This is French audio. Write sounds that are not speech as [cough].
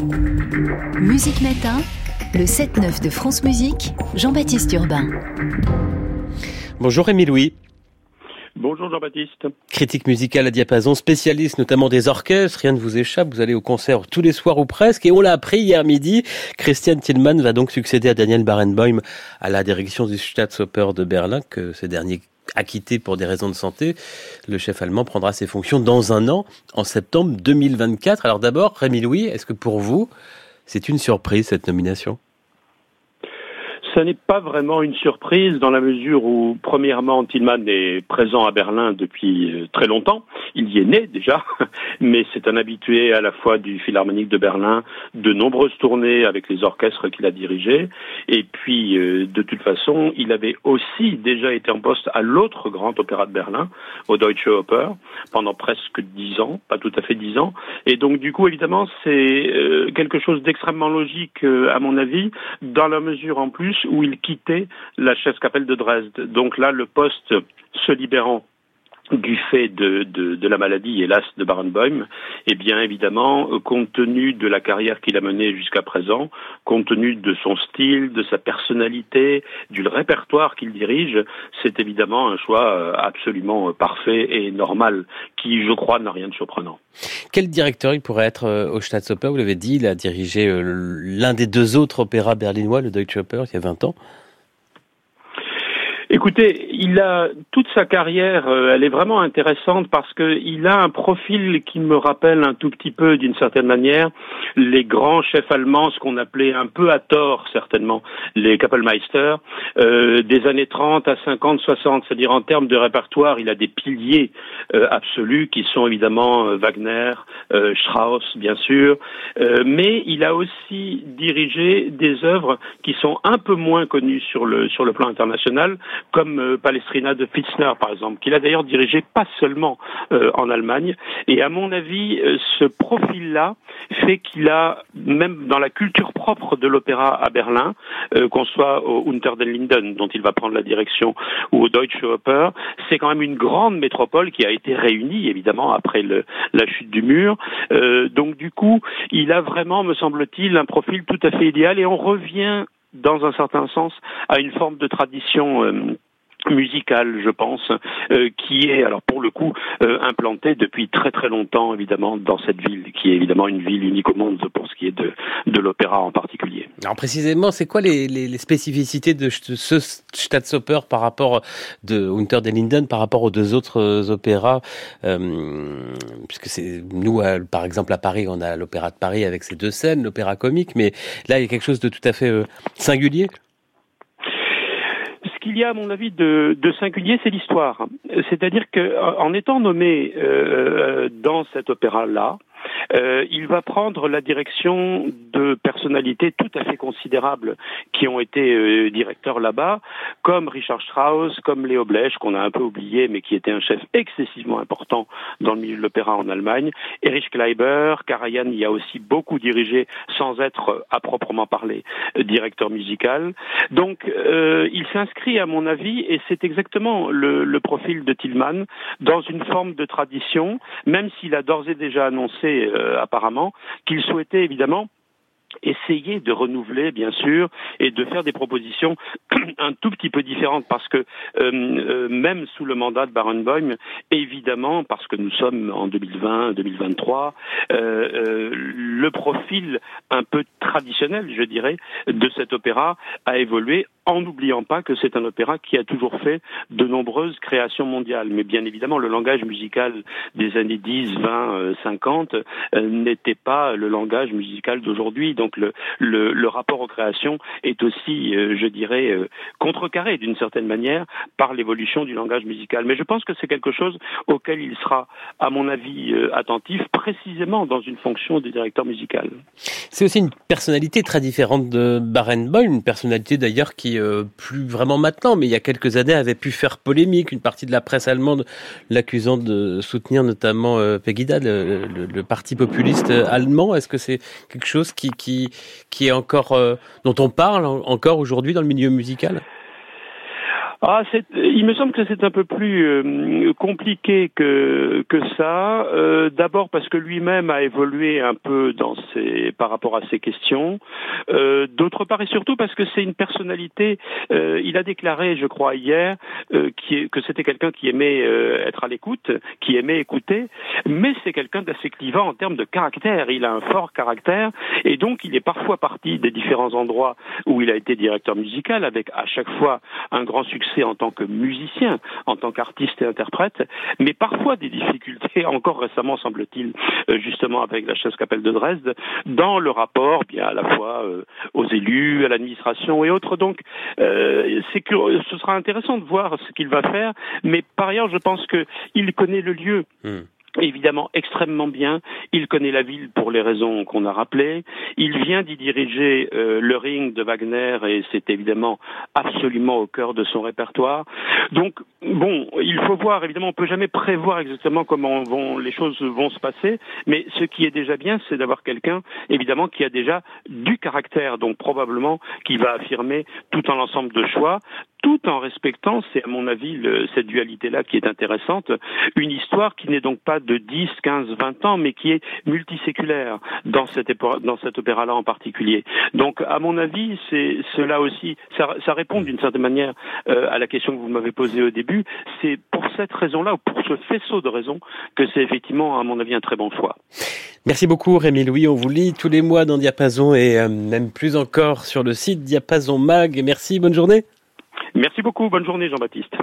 Musique Matin, le 7-9 de France Musique, Jean-Baptiste Urbain. Bonjour Rémi Louis. Bonjour Jean-Baptiste. Critique musicale à diapason, spécialiste notamment des orchestres, rien ne vous échappe, vous allez au concert tous les soirs ou presque, et on l'a appris hier midi, Christian Tillmann va donc succéder à Daniel Barenboim à la direction du Staatsoper de Berlin, que ce dernier a quitté pour des raisons de santé. Le chef allemand prendra ses fonctions dans un an, en septembre 2024. Alors d'abord, Rémi Louis, est-ce que pour vous, c'est une surprise cette nomination? Ce n'est pas vraiment une surprise dans la mesure où, premièrement, Tillman est présent à Berlin depuis euh, très longtemps. Il y est né déjà, [laughs] mais c'est un habitué à la fois du Philharmonique de Berlin, de nombreuses tournées avec les orchestres qu'il a dirigés. Et puis, euh, de toute façon, il avait aussi déjà été en poste à l'autre grand opéra de Berlin, au Deutsche Oper, pendant presque dix ans, pas tout à fait dix ans. Et donc, du coup, évidemment, c'est euh, quelque chose d'extrêmement logique, à mon avis, dans la mesure en plus où il quittait la chaise capelle de Dresde. Donc là, le poste se libérant du fait de, de, la maladie, hélas, de Barenboim, eh bien évidemment, compte tenu de la carrière qu'il a menée jusqu'à présent, compte tenu de son style, de sa personnalité, du répertoire qu'il dirige, c'est évidemment un choix euh, absolument parfait et normal, qui, je crois, n'a rien de surprenant. Quel directeur il pourrait être euh, au Staatsoper? Vous l'avez dit, il a dirigé euh, l'un des deux autres opéras berlinois, le Deutsche Oper, il y a 20 ans. Écoutez, il a toute sa carrière, euh, elle est vraiment intéressante parce qu'il a un profil qui me rappelle un tout petit peu, d'une certaine manière, les grands chefs allemands, ce qu'on appelait un peu à tort certainement les Kapellmeister, euh, des années 30 à 50, 60, c'est-à-dire en termes de répertoire, il a des piliers euh, absolus qui sont évidemment Wagner, Strauss, bien sûr, mais il a aussi dirigé des œuvres qui sont un peu moins connues sur le sur le plan international comme euh, Palestrina de Fitzner, par exemple, qu'il a d'ailleurs dirigé pas seulement euh, en Allemagne. Et à mon avis, euh, ce profil-là fait qu'il a, même dans la culture propre de l'opéra à Berlin, qu'on soit au Unter den Linden, dont il va prendre la direction, ou au Deutsche Oper, c'est quand même une grande métropole qui a été réunie, évidemment, après le, la chute du mur. donc, du coup, il a vraiment, me semble-t-il, un profil tout à fait idéal et on revient dans un certain sens, à une forme de tradition euh, musicale, je pense, euh, qui est alors pour le coup euh, implantée depuis très très longtemps évidemment dans cette ville, qui est évidemment une ville unique au monde pour ce qui est de, de l'opéra en particulier. Alors précisément, c'est quoi les, les, les, spécificités de ce Staatsoper par rapport de Unter den Linden par rapport aux deux autres opéras, puisque c'est nous par exemple à Paris, on a l'opéra de Paris avec ses deux scènes, l'opéra comique, mais là il y a quelque chose de tout à fait singulier ce qu'il y a, à mon avis, de, singulier, c'est l'histoire. C'est-à-dire qu'en étant nommé euh, euh, dans cet opéra-là, euh, il va prendre la direction de personnalités tout à fait considérables qui ont été euh, directeurs là-bas, comme Richard Strauss, comme Léo Blech, qu'on a un peu oublié, mais qui était un chef excessivement important dans le milieu de l'opéra en Allemagne, Erich Kleiber, Karajan y a aussi beaucoup dirigé sans être à proprement parler directeur musical. Donc euh, il s'inscrit à mon avis, et c'est exactement le, le profil de Tillman, dans une forme de tradition, même s'il a d'ores et déjà annoncé euh, apparemment, qu'il souhaitait évidemment essayer de renouveler, bien sûr, et de faire des propositions [clears throat] un tout petit peu différentes, parce que euh, euh, même sous le mandat de Barenboim, évidemment, parce que nous sommes en 2020, 2023, euh, le profil un peu traditionnel, je dirais, de cet opéra a évolué en n'oubliant pas que c'est un opéra qui a toujours fait de nombreuses créations mondiales. Mais bien évidemment, le langage musical des années 10, 20, 50 n'était pas le langage musical d'aujourd'hui. Donc le, le, rapport aux créations est aussi, euh, je dirais, euh, contrecarré d'une certaine manière par l'évolution du langage musical. Mais je pense que c'est quelque chose auquel il sera, à mon avis, euh, attentif, précisément dans une fonction de directeur musical. C'est aussi une personnalité très différente de Barenboim, une personnalité d'ailleurs qui euh, plus vraiment maintenant, mais il y a quelques années, avait pu faire polémique. Une partie de la presse allemande l'accusant de soutenir notamment euh, Pegida, le, parti populiste allemand. Est-ce que c'est quelque chose qui, qui, qui est encore, euh, dont on parle encore aujourd'hui dans le milieu musical? Ah, il me semble que c'est un peu plus euh, compliqué que que ça. Euh, D'abord parce que lui-même a évolué un peu dans ses par rapport à ces questions. Euh, D'autre part et surtout parce que c'est une personnalité. Euh, il a déclaré, je crois hier, euh, qui, que c'était quelqu'un qui aimait être à l'écoute, qui aimait écouter, mais c'est quelqu'un d'assez clivant en termes de caractère. Il a un fort caractère et donc il est parfois parti des différents endroits où il a été directeur musical avec à chaque fois un grand succès en tant que musicien, en tant qu'artiste et interprète, mais parfois des difficultés, [laughs] encore récemment semble-t-il, euh, justement avec la chasse capelle de Dresde, dans le rapport bien à la fois euh, aux élus, à l'administration et autres. Donc, euh, c'est que ce sera intéressant de voir ce qu'il va faire, mais par ailleurs, je pense qu'il connaît le lieu. Hmm évidemment extrêmement bien. Il connaît la ville pour les raisons qu'on a rappelées. Il vient d'y diriger euh, le ring de Wagner et c'est évidemment absolument au cœur de son répertoire. Donc bon, il faut voir. Évidemment, on peut jamais prévoir exactement comment vont les choses vont se passer, mais ce qui est déjà bien, c'est d'avoir quelqu'un évidemment qui a déjà du caractère, donc probablement qui va affirmer tout en l'ensemble de choix, tout en respectant, c'est à mon avis cette dualité-là qui est intéressante, une histoire qui n'est donc pas de 10, 15, 20 ans, mais qui est multiséculaire dans, cette cet opéra-là en particulier. Donc, à mon avis, c'est cela aussi, ça, ça répond d'une certaine manière euh, à la question que vous m'avez posée au début. C'est pour cette raison-là, ou pour ce faisceau de raisons, que c'est effectivement, à mon avis, un très bon choix. Merci beaucoup Rémi Louis, on vous lit tous les mois dans Diapason et euh, même plus encore sur le site Diapason Mag. Merci, bonne journée. Merci beaucoup. Bonne journée, Jean-Baptiste.